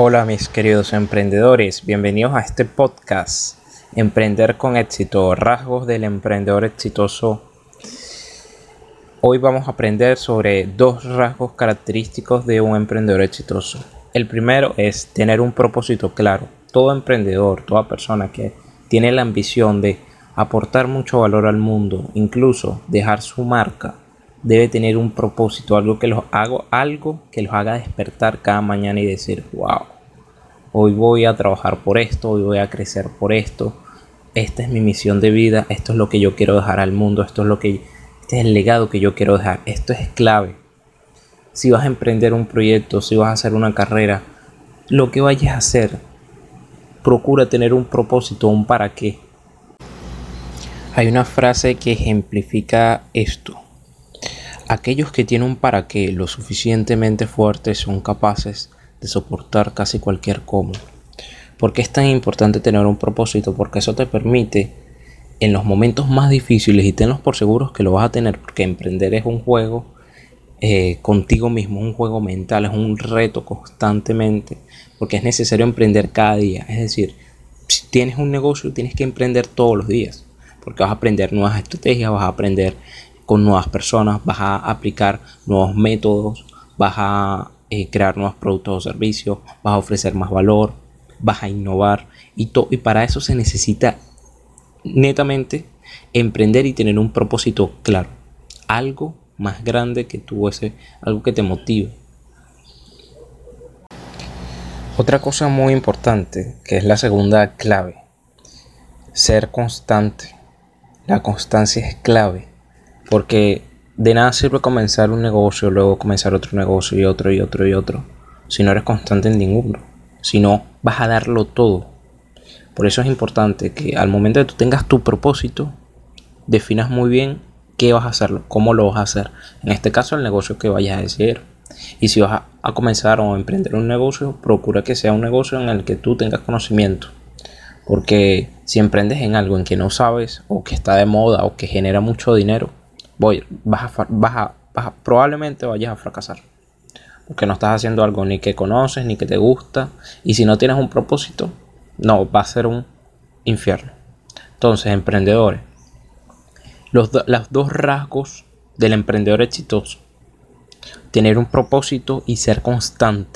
Hola mis queridos emprendedores, bienvenidos a este podcast Emprender con éxito, rasgos del emprendedor exitoso. Hoy vamos a aprender sobre dos rasgos característicos de un emprendedor exitoso. El primero es tener un propósito claro. Todo emprendedor, toda persona que tiene la ambición de aportar mucho valor al mundo, incluso dejar su marca, debe tener un propósito, algo que los hago, algo que los haga despertar cada mañana y decir, wow, hoy voy a trabajar por esto, hoy voy a crecer por esto, esta es mi misión de vida, esto es lo que yo quiero dejar al mundo, esto es lo que este es el legado que yo quiero dejar, esto es clave. Si vas a emprender un proyecto, si vas a hacer una carrera, lo que vayas a hacer, procura tener un propósito, un para qué. Hay una frase que ejemplifica esto. Aquellos que tienen un para qué lo suficientemente fuerte son capaces de soportar casi cualquier cómo. ¿Por qué es tan importante tener un propósito? Porque eso te permite en los momentos más difíciles y tenlos por seguros que lo vas a tener porque emprender es un juego eh, contigo mismo, es un juego mental, es un reto constantemente porque es necesario emprender cada día. Es decir, si tienes un negocio tienes que emprender todos los días porque vas a aprender nuevas estrategias, vas a aprender con nuevas personas, vas a aplicar nuevos métodos, vas a eh, crear nuevos productos o servicios, vas a ofrecer más valor, vas a innovar y, y para eso se necesita netamente emprender y tener un propósito claro, algo más grande que tú, ese, algo que te motive. Otra cosa muy importante, que es la segunda clave, ser constante. La constancia es clave porque de nada sirve comenzar un negocio, luego comenzar otro negocio y otro y otro y otro, si no eres constante en ninguno. Si no, vas a darlo todo. Por eso es importante que al momento de que tú tengas tu propósito, definas muy bien qué vas a hacer, cómo lo vas a hacer. En este caso, el negocio que vayas a decidir. Y si vas a, comenzar o emprender un negocio, procura que sea un negocio en el que tú tengas conocimiento. Porque si emprendes en algo en que no sabes, o que está de moda, o que genera mucho dinero, voy, vas a, probablemente vayas a fracasar. Porque no estás haciendo algo ni que conoces, ni que te gusta. Y si no tienes un propósito, no, va a ser un infierno. Entonces, emprendedores, los dos rasgos del emprendedor exitoso. Tener un propósito y ser constante.